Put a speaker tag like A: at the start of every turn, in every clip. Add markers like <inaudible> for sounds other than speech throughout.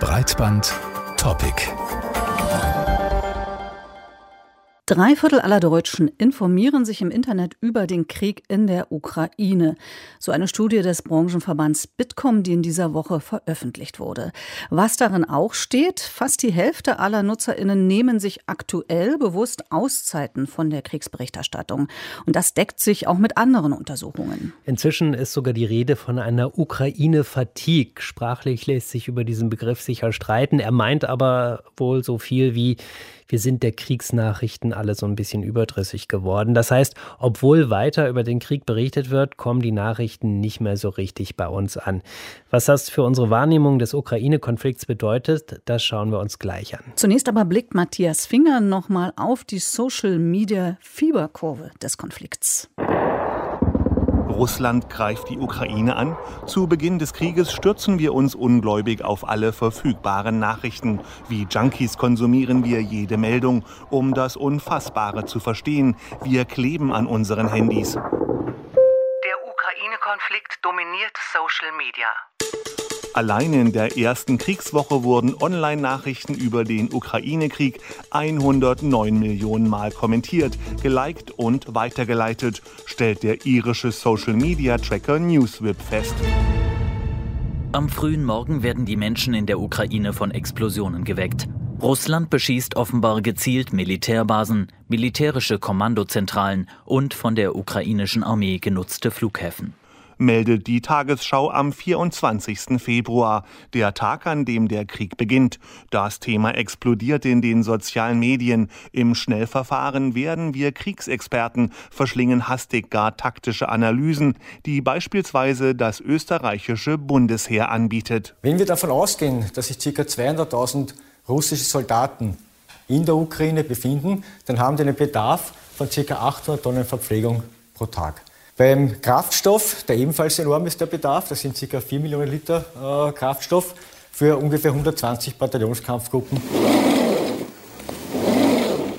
A: Breitband Topic.
B: Drei Viertel aller Deutschen informieren sich im Internet über den Krieg in der Ukraine. So eine Studie des Branchenverbands Bitkom, die in dieser Woche veröffentlicht wurde. Was darin auch steht, fast die Hälfte aller NutzerInnen nehmen sich aktuell bewusst Auszeiten von der Kriegsberichterstattung. Und das deckt sich auch mit anderen Untersuchungen.
C: Inzwischen ist sogar die Rede von einer Ukraine-Fatigue. Sprachlich lässt sich über diesen Begriff sicher streiten. Er meint aber wohl so viel wie wir sind der Kriegsnachrichten alle so ein bisschen überdrüssig geworden. Das heißt, obwohl weiter über den Krieg berichtet wird, kommen die Nachrichten nicht mehr so richtig bei uns an. Was das für unsere Wahrnehmung des Ukraine-Konflikts bedeutet, das schauen wir uns gleich an.
B: Zunächst aber blickt Matthias Finger nochmal auf die Social-Media-Fieberkurve des Konflikts.
D: Russland greift die Ukraine an. Zu Beginn des Krieges stürzen wir uns ungläubig auf alle verfügbaren Nachrichten. Wie Junkies konsumieren wir jede Meldung, um das Unfassbare zu verstehen. Wir kleben an unseren Handys. Der
E: Ukraine-Konflikt dominiert Social Media.
D: Allein in der ersten Kriegswoche wurden Online-Nachrichten über den Ukraine-Krieg 109 Millionen Mal kommentiert, geliked und weitergeleitet, stellt der irische Social-Media-Tracker Newswhip fest.
F: Am frühen Morgen werden die Menschen in der Ukraine von Explosionen geweckt. Russland beschießt offenbar gezielt Militärbasen, militärische Kommandozentralen und von der ukrainischen Armee genutzte Flughäfen
D: meldet die Tagesschau am 24. Februar, der Tag, an dem der Krieg beginnt. Das Thema explodiert in den sozialen Medien. Im Schnellverfahren werden wir Kriegsexperten, verschlingen hastig gar taktische Analysen, die beispielsweise das österreichische Bundesheer anbietet.
G: Wenn wir davon ausgehen, dass sich ca. 200.000 russische Soldaten in der Ukraine befinden, dann haben die einen Bedarf von ca. 800 Tonnen Verpflegung pro Tag. Beim Kraftstoff, der ebenfalls enorm ist der Bedarf, das sind ca. 4 Millionen Liter äh, Kraftstoff für ungefähr 120 Bataillonskampfgruppen.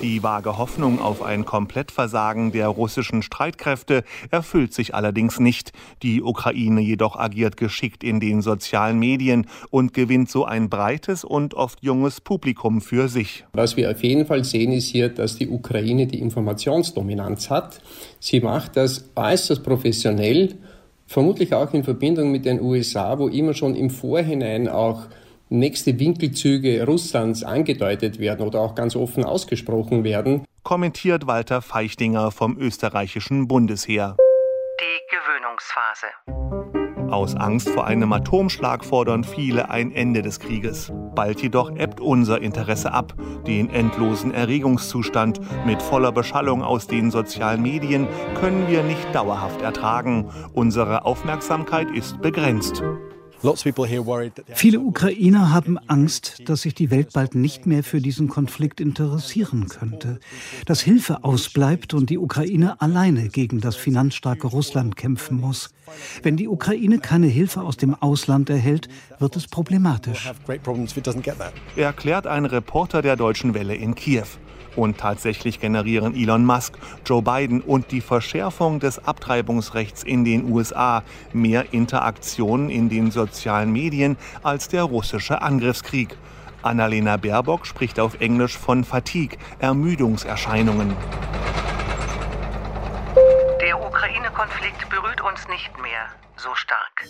D: Die vage Hoffnung auf ein Komplettversagen der russischen Streitkräfte erfüllt sich allerdings nicht. Die Ukraine jedoch agiert geschickt in den sozialen Medien und gewinnt so ein breites und oft junges Publikum für sich.
H: Was wir auf jeden Fall sehen, ist hier, dass die Ukraine die Informationsdominanz hat. Sie macht das äußerst professionell, vermutlich auch in Verbindung mit den USA, wo immer schon im Vorhinein auch nächste Winkelzüge Russlands angedeutet werden oder auch ganz offen ausgesprochen werden.
D: Kommentiert Walter Feichtinger vom österreichischen Bundesheer.
E: Die Gewöhnungsphase.
D: Aus Angst vor einem Atomschlag fordern viele ein Ende des Krieges. Bald jedoch ebbt unser Interesse ab. Den endlosen Erregungszustand mit voller Beschallung aus den sozialen Medien können wir nicht dauerhaft ertragen. Unsere Aufmerksamkeit ist begrenzt.
I: Viele Ukrainer haben Angst, dass sich die Welt bald nicht mehr für diesen Konflikt interessieren könnte, dass Hilfe ausbleibt und die Ukraine alleine gegen das finanzstarke Russland kämpfen muss. Wenn die Ukraine keine Hilfe aus dem Ausland erhält, wird es problematisch.
D: Erklärt ein Reporter der Deutschen Welle in Kiew. Und tatsächlich generieren Elon Musk, Joe Biden und die Verschärfung des Abtreibungsrechts in den USA mehr Interaktionen in den sozialen Medien als der russische Angriffskrieg. Annalena Baerbock spricht auf Englisch von Fatigue, Ermüdungserscheinungen.
E: Der Ukraine-Konflikt berührt uns nicht mehr so stark.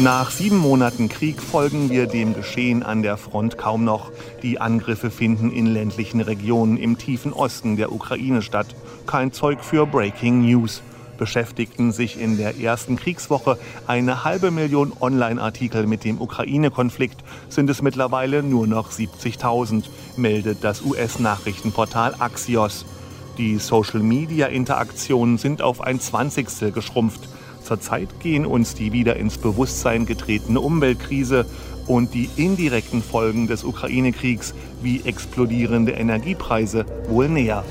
D: Nach sieben Monaten Krieg folgen wir dem Geschehen an der Front kaum noch. Die Angriffe finden in ländlichen Regionen im tiefen Osten der Ukraine statt. Kein Zeug für Breaking News. Beschäftigten sich in der ersten Kriegswoche eine halbe Million Online-Artikel mit dem Ukraine-Konflikt, sind es mittlerweile nur noch 70.000, meldet das US-Nachrichtenportal Axios. Die Social-Media-Interaktionen sind auf ein Zwanzigstel geschrumpft. Zurzeit gehen uns die wieder ins Bewusstsein getretene Umweltkrise und die indirekten Folgen des Ukraine-Kriegs wie explodierende Energiepreise wohl näher.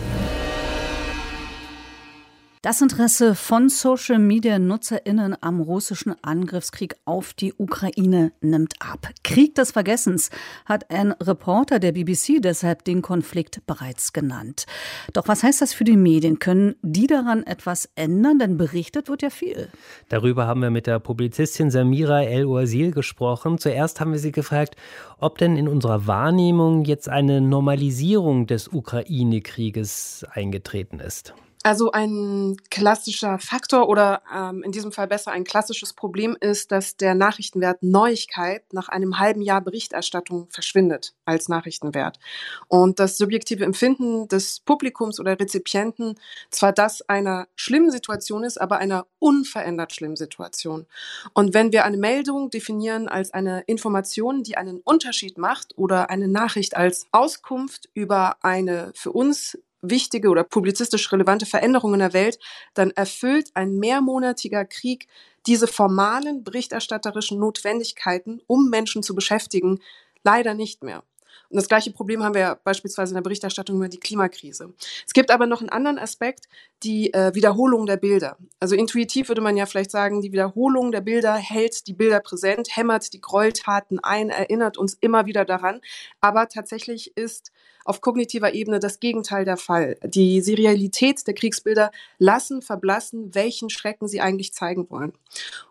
B: Das Interesse von Social-Media-NutzerInnen am russischen Angriffskrieg auf die Ukraine nimmt ab. Krieg des Vergessens hat ein Reporter der BBC deshalb den Konflikt bereits genannt. Doch was heißt das für die Medien? Können die daran etwas ändern? Denn berichtet wird ja viel.
C: Darüber haben wir mit der Publizistin Samira El-Oasil gesprochen. Zuerst haben wir sie gefragt, ob denn in unserer Wahrnehmung jetzt eine Normalisierung des Ukraine-Krieges eingetreten ist.
J: Also ein klassischer Faktor oder ähm, in diesem Fall besser ein klassisches Problem ist, dass der Nachrichtenwert Neuigkeit nach einem halben Jahr Berichterstattung verschwindet als Nachrichtenwert. Und das subjektive Empfinden des Publikums oder Rezipienten zwar das einer schlimmen Situation ist, aber einer unverändert schlimmen Situation. Und wenn wir eine Meldung definieren als eine Information, die einen Unterschied macht oder eine Nachricht als Auskunft über eine für uns wichtige oder publizistisch relevante Veränderungen in der Welt, dann erfüllt ein mehrmonatiger Krieg diese formalen berichterstatterischen Notwendigkeiten, um Menschen zu beschäftigen, leider nicht mehr. Und das gleiche Problem haben wir ja beispielsweise in der Berichterstattung über die Klimakrise. Es gibt aber noch einen anderen Aspekt, die äh, Wiederholung der Bilder. Also intuitiv würde man ja vielleicht sagen, die Wiederholung der Bilder hält die Bilder präsent, hämmert die Gräueltaten ein, erinnert uns immer wieder daran. Aber tatsächlich ist auf kognitiver Ebene das Gegenteil der Fall. Die Serialität der Kriegsbilder lassen verblassen, welchen Schrecken sie eigentlich zeigen wollen.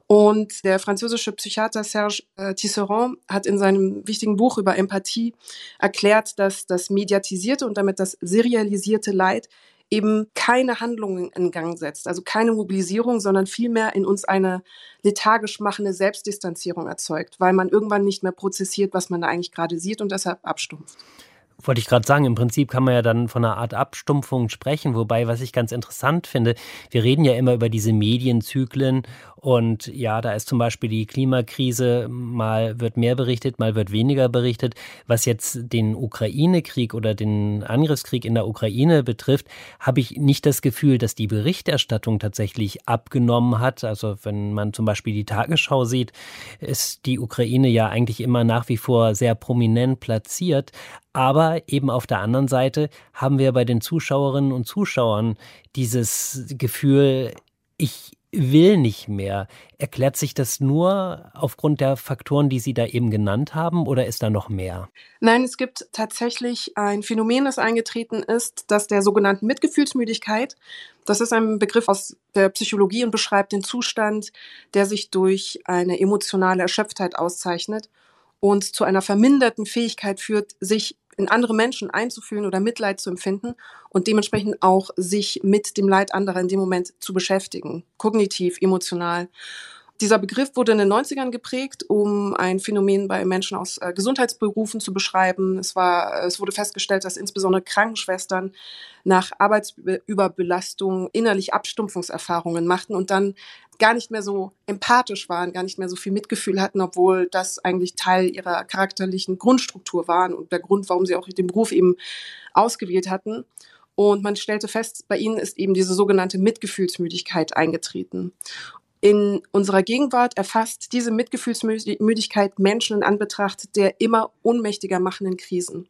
J: Und der französische Psychiater Serge äh, Tisserand hat in seinem wichtigen Buch über Empathie erklärt, dass das mediatisierte und damit das serialisierte Leid eben keine Handlungen in Gang setzt, also keine Mobilisierung, sondern vielmehr in uns eine lethargisch machende Selbstdistanzierung erzeugt, weil man irgendwann nicht mehr prozessiert, was man da eigentlich gerade sieht und deshalb abstumpft.
C: Wollte ich gerade sagen, im Prinzip kann man ja dann von einer Art Abstumpfung sprechen, wobei, was ich ganz interessant finde, wir reden ja immer über diese Medienzyklen und ja, da ist zum Beispiel die Klimakrise, mal wird mehr berichtet, mal wird weniger berichtet. Was jetzt den Ukraine-Krieg oder den Angriffskrieg in der Ukraine betrifft, habe ich nicht das Gefühl, dass die Berichterstattung tatsächlich abgenommen hat. Also wenn man zum Beispiel die Tagesschau sieht, ist die Ukraine ja eigentlich immer nach wie vor sehr prominent platziert. Aber eben auf der anderen Seite haben wir bei den Zuschauerinnen und Zuschauern dieses Gefühl, ich will nicht mehr. Erklärt sich das nur aufgrund der Faktoren, die Sie da eben genannt haben, oder ist da noch mehr?
J: Nein, es gibt tatsächlich ein Phänomen, das eingetreten ist, das der sogenannten Mitgefühlsmüdigkeit. Das ist ein Begriff aus der Psychologie und beschreibt den Zustand, der sich durch eine emotionale Erschöpftheit auszeichnet und zu einer verminderten Fähigkeit führt, sich in andere Menschen einzufühlen oder Mitleid zu empfinden und dementsprechend auch sich mit dem Leid anderer in dem Moment zu beschäftigen, kognitiv, emotional. Dieser Begriff wurde in den 90ern geprägt, um ein Phänomen bei Menschen aus äh, Gesundheitsberufen zu beschreiben. Es, war, es wurde festgestellt, dass insbesondere Krankenschwestern nach Arbeitsüberbelastung innerlich Abstumpfungserfahrungen machten und dann gar nicht mehr so empathisch waren, gar nicht mehr so viel Mitgefühl hatten, obwohl das eigentlich Teil ihrer charakterlichen Grundstruktur war und der Grund, warum sie auch den Beruf eben ausgewählt hatten. Und man stellte fest, bei ihnen ist eben diese sogenannte Mitgefühlsmüdigkeit eingetreten in unserer Gegenwart erfasst diese Mitgefühlsmüdigkeit Menschen in Anbetracht der immer ohnmächtiger machenden Krisen.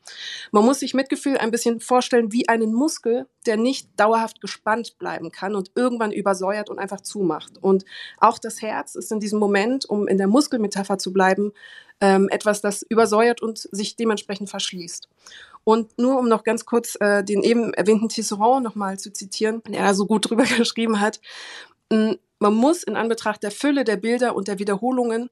J: Man muss sich Mitgefühl ein bisschen vorstellen wie einen Muskel, der nicht dauerhaft gespannt bleiben kann und irgendwann übersäuert und einfach zumacht. Und auch das Herz ist in diesem Moment, um in der Muskelmetapher zu bleiben, ähm, etwas, das übersäuert und sich dementsprechend verschließt. Und nur um noch ganz kurz äh, den eben erwähnten Tisserand nochmal zu zitieren, der da so gut drüber <laughs> geschrieben hat, man muss in Anbetracht der Fülle der Bilder und der Wiederholungen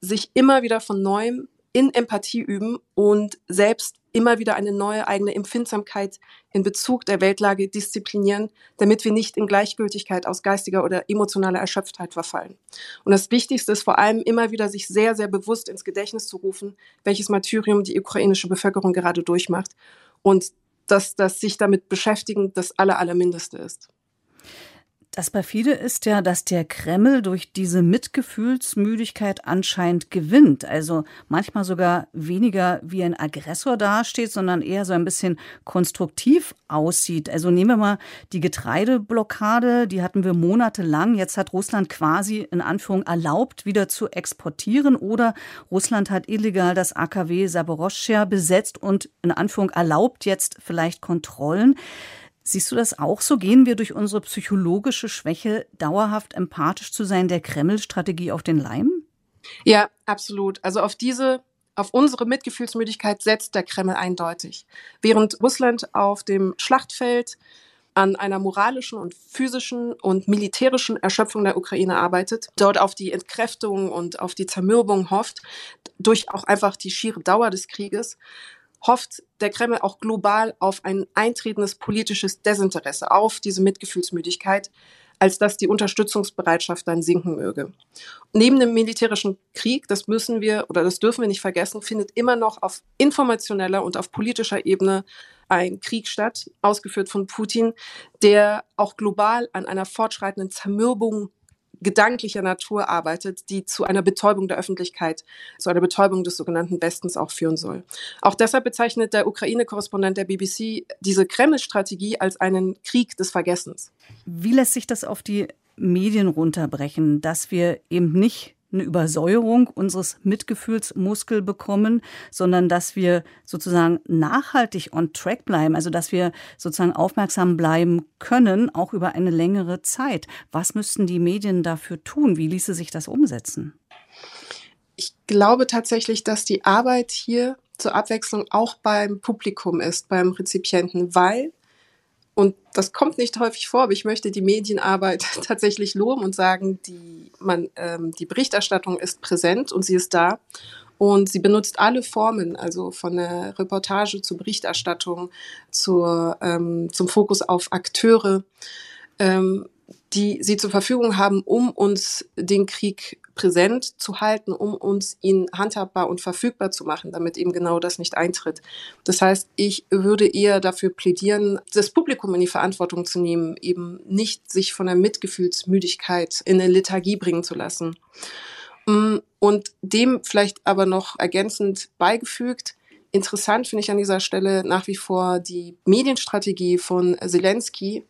J: sich immer wieder von neuem in Empathie üben und selbst immer wieder eine neue eigene Empfindsamkeit in Bezug der Weltlage disziplinieren, damit wir nicht in Gleichgültigkeit aus geistiger oder emotionaler Erschöpftheit verfallen. Und das Wichtigste ist vor allem immer wieder sich sehr, sehr bewusst ins Gedächtnis zu rufen, welches Martyrium die ukrainische Bevölkerung gerade durchmacht und dass das sich damit beschäftigen das aller, allermindeste ist.
B: Das perfide ist ja, dass der Kreml durch diese Mitgefühlsmüdigkeit anscheinend gewinnt. Also manchmal sogar weniger wie ein Aggressor dasteht, sondern eher so ein bisschen konstruktiv aussieht. Also nehmen wir mal die Getreideblockade, die hatten wir monatelang. Jetzt hat Russland quasi in Anführung erlaubt, wieder zu exportieren oder Russland hat illegal das AKW Saboroschia besetzt und in Anführung erlaubt jetzt vielleicht Kontrollen. Siehst du das auch so? Gehen wir durch unsere psychologische Schwäche, dauerhaft empathisch zu sein, der Kreml-Strategie auf den Leim?
J: Ja, absolut. Also auf diese auf unsere Mitgefühlsmüdigkeit setzt der Kreml eindeutig. Während Russland auf dem Schlachtfeld an einer moralischen und physischen und militärischen Erschöpfung der Ukraine arbeitet, dort auf die Entkräftung und auf die Zermürbung hofft, durch auch einfach die schiere Dauer des Krieges, hofft der Kreml auch global auf ein eintretendes politisches Desinteresse, auf diese Mitgefühlsmüdigkeit, als dass die Unterstützungsbereitschaft dann sinken möge. Neben dem militärischen Krieg, das müssen wir oder das dürfen wir nicht vergessen, findet immer noch auf informationeller und auf politischer Ebene ein Krieg statt, ausgeführt von Putin, der auch global an einer fortschreitenden Zermürbung gedanklicher Natur arbeitet, die zu einer Betäubung der Öffentlichkeit, zu einer Betäubung des sogenannten Westens auch führen soll. Auch deshalb bezeichnet der Ukraine-Korrespondent der BBC diese Kreml-Strategie als einen Krieg des Vergessens.
B: Wie lässt sich das auf die Medien runterbrechen, dass wir eben nicht eine Übersäuerung unseres Mitgefühlsmuskel bekommen, sondern dass wir sozusagen nachhaltig on track bleiben, also dass wir sozusagen aufmerksam bleiben können, auch über eine längere Zeit. Was müssten die Medien dafür tun? Wie ließe sich das umsetzen?
J: Ich glaube tatsächlich, dass die Arbeit hier zur Abwechslung auch beim Publikum ist, beim Rezipienten, weil und das kommt nicht häufig vor, aber ich möchte die Medienarbeit <laughs> tatsächlich loben und sagen, die, man, ähm, die Berichterstattung ist präsent und sie ist da. Und sie benutzt alle Formen, also von der Reportage zur Berichterstattung, zur, ähm, zum Fokus auf Akteure, ähm, die sie zur Verfügung haben, um uns den Krieg präsent zu halten, um uns ihn handhabbar und verfügbar zu machen, damit eben genau das nicht eintritt. Das heißt, ich würde eher dafür plädieren, das Publikum in die Verantwortung zu nehmen, eben nicht sich von der Mitgefühlsmüdigkeit in eine Lethargie bringen zu lassen. Mm, und dem vielleicht aber noch ergänzend beigefügt, Interessant finde ich an dieser Stelle nach wie vor die Medienstrategie von Zelensky.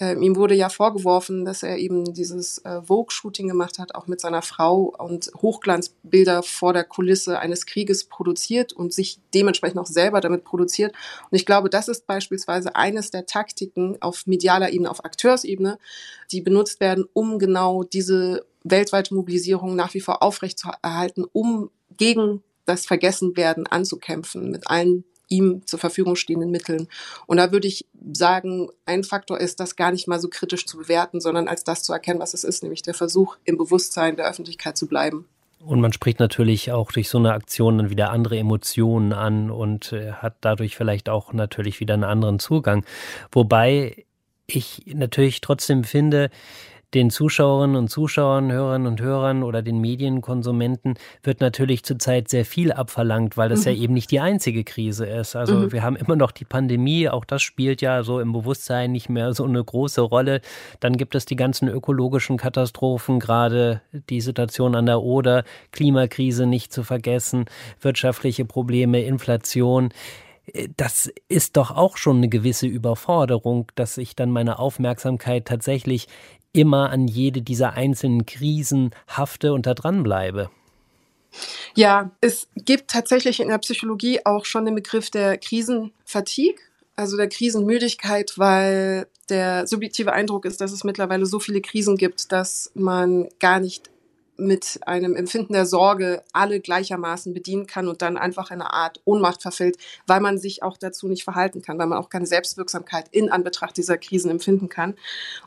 J: Äh, ihm wurde ja vorgeworfen, dass er eben dieses äh, Vogue-Shooting gemacht hat, auch mit seiner Frau und Hochglanzbilder vor der Kulisse eines Krieges produziert und sich dementsprechend auch selber damit produziert. Und ich glaube, das ist beispielsweise eines der Taktiken auf medialer Ebene, auf Akteursebene, die benutzt werden, um genau diese weltweite Mobilisierung nach wie vor aufrechtzuerhalten, um gegen das Vergessenwerden anzukämpfen mit allen ihm zur Verfügung stehenden Mitteln. Und da würde ich sagen, ein Faktor ist, das gar nicht mal so kritisch zu bewerten, sondern als das zu erkennen, was es ist, nämlich der Versuch, im Bewusstsein der Öffentlichkeit zu bleiben.
C: Und man spricht natürlich auch durch so eine Aktion dann wieder andere Emotionen an und äh, hat dadurch vielleicht auch natürlich wieder einen anderen Zugang. Wobei ich natürlich trotzdem finde, den Zuschauerinnen und Zuschauern, Hörerinnen und Hörern oder den Medienkonsumenten wird natürlich zurzeit sehr viel abverlangt, weil das mhm. ja eben nicht die einzige Krise ist. Also mhm. wir haben immer noch die Pandemie, auch das spielt ja so im Bewusstsein nicht mehr so eine große Rolle. Dann gibt es die ganzen ökologischen Katastrophen, gerade die Situation an der Oder, Klimakrise nicht zu vergessen, wirtschaftliche Probleme, Inflation das ist doch auch schon eine gewisse Überforderung, dass ich dann meine Aufmerksamkeit tatsächlich immer an jede dieser einzelnen Krisen hafte und da dran bleibe.
J: Ja, es gibt tatsächlich in der Psychologie auch schon den Begriff der Krisenfatigue, also der Krisenmüdigkeit, weil der subjektive Eindruck ist, dass es mittlerweile so viele Krisen gibt, dass man gar nicht mit einem Empfinden der Sorge alle gleichermaßen bedienen kann und dann einfach in eine Art Ohnmacht verfällt, weil man sich auch dazu nicht verhalten kann, weil man auch keine Selbstwirksamkeit in Anbetracht dieser Krisen empfinden kann.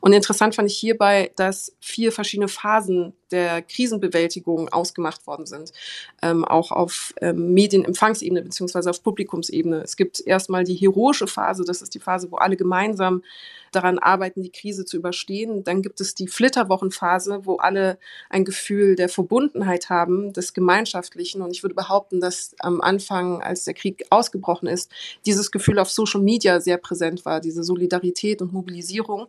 J: Und interessant fand ich hierbei, dass vier verschiedene Phasen der Krisenbewältigung ausgemacht worden sind, ähm, auch auf ähm, Medienempfangsebene beziehungsweise auf Publikumsebene. Es gibt erstmal die heroische Phase, das ist die Phase, wo alle gemeinsam daran arbeiten, die Krise zu überstehen. Dann gibt es die Flitterwochenphase, wo alle ein Gefühl der Verbundenheit haben, des Gemeinschaftlichen. Und ich würde behaupten, dass am Anfang, als der Krieg ausgebrochen ist, dieses Gefühl auf Social Media sehr präsent war, diese Solidarität und Mobilisierung.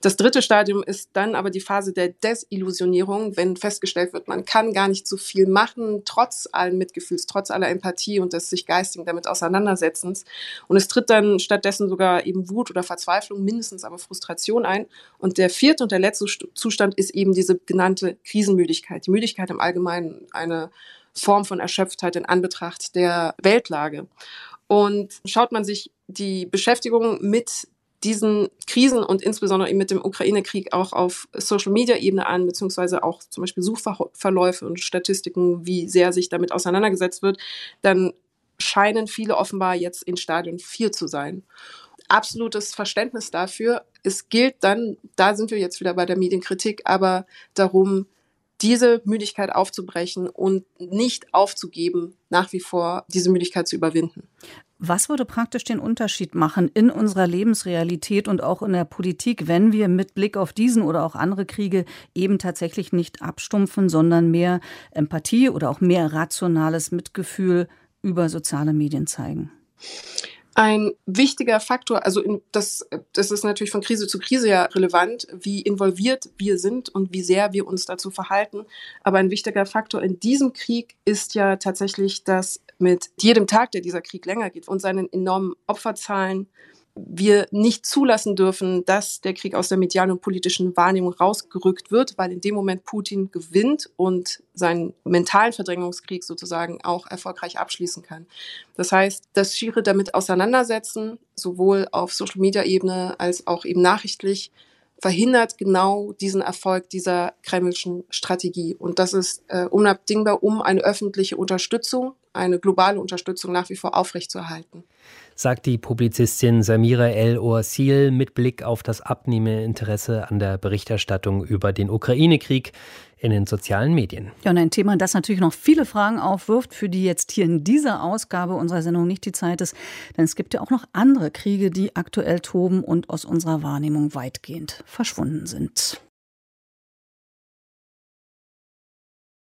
J: Das dritte Stadium ist dann aber die Phase der Desillusionierung, wenn festgestellt wird, man kann gar nicht so viel machen, trotz allen Mitgefühls, trotz aller Empathie und des sich geistigen damit Auseinandersetzens. Und es tritt dann stattdessen sogar eben Wut oder Verzweiflung, mindestens aber Frustration ein. Und der vierte und der letzte Zustand ist eben diese genannte Krisenmüdigkeit. Die Müdigkeit im Allgemeinen eine Form von Erschöpftheit in Anbetracht der Weltlage. Und schaut man sich die Beschäftigung mit diesen Krisen und insbesondere eben mit dem Ukraine-Krieg auch auf Social-Media-Ebene an, beziehungsweise auch zum Beispiel Suchverläufe und Statistiken, wie sehr sich damit auseinandergesetzt wird, dann scheinen viele offenbar jetzt in Stadion 4 zu sein. Absolutes Verständnis dafür. Es gilt dann, da sind wir jetzt wieder bei der Medienkritik, aber darum, diese Müdigkeit aufzubrechen und nicht aufzugeben, nach wie vor diese Müdigkeit zu überwinden.
B: Was würde praktisch den Unterschied machen in unserer Lebensrealität und auch in der Politik, wenn wir mit Blick auf diesen oder auch andere Kriege eben tatsächlich nicht abstumpfen, sondern mehr Empathie oder auch mehr rationales Mitgefühl über soziale Medien zeigen?
J: Ein wichtiger Faktor, also in, das, das ist natürlich von Krise zu Krise ja relevant, wie involviert wir sind und wie sehr wir uns dazu verhalten. Aber ein wichtiger Faktor in diesem Krieg ist ja tatsächlich, dass mit jedem Tag, der dieser Krieg länger geht und seinen enormen Opferzahlen wir nicht zulassen dürfen, dass der Krieg aus der medialen und politischen Wahrnehmung rausgerückt wird, weil in dem Moment Putin gewinnt und seinen mentalen Verdrängungskrieg sozusagen auch erfolgreich abschließen kann. Das heißt, das schiere damit auseinandersetzen, sowohl auf Social-Media-Ebene als auch eben nachrichtlich, verhindert genau diesen Erfolg dieser kremlischen Strategie. Und das ist äh, unabdingbar, um eine öffentliche Unterstützung, eine globale Unterstützung nach wie vor aufrechtzuerhalten
C: sagt die Publizistin Samira El Oasil mit Blick auf das abnehmende Interesse an der Berichterstattung über den Ukraine-Krieg in den sozialen Medien.
B: Ja, und ein Thema, das natürlich noch viele Fragen aufwirft, für die jetzt hier in dieser Ausgabe unserer Sendung nicht die Zeit ist. Denn es gibt ja auch noch andere Kriege, die aktuell toben und aus unserer Wahrnehmung weitgehend verschwunden sind.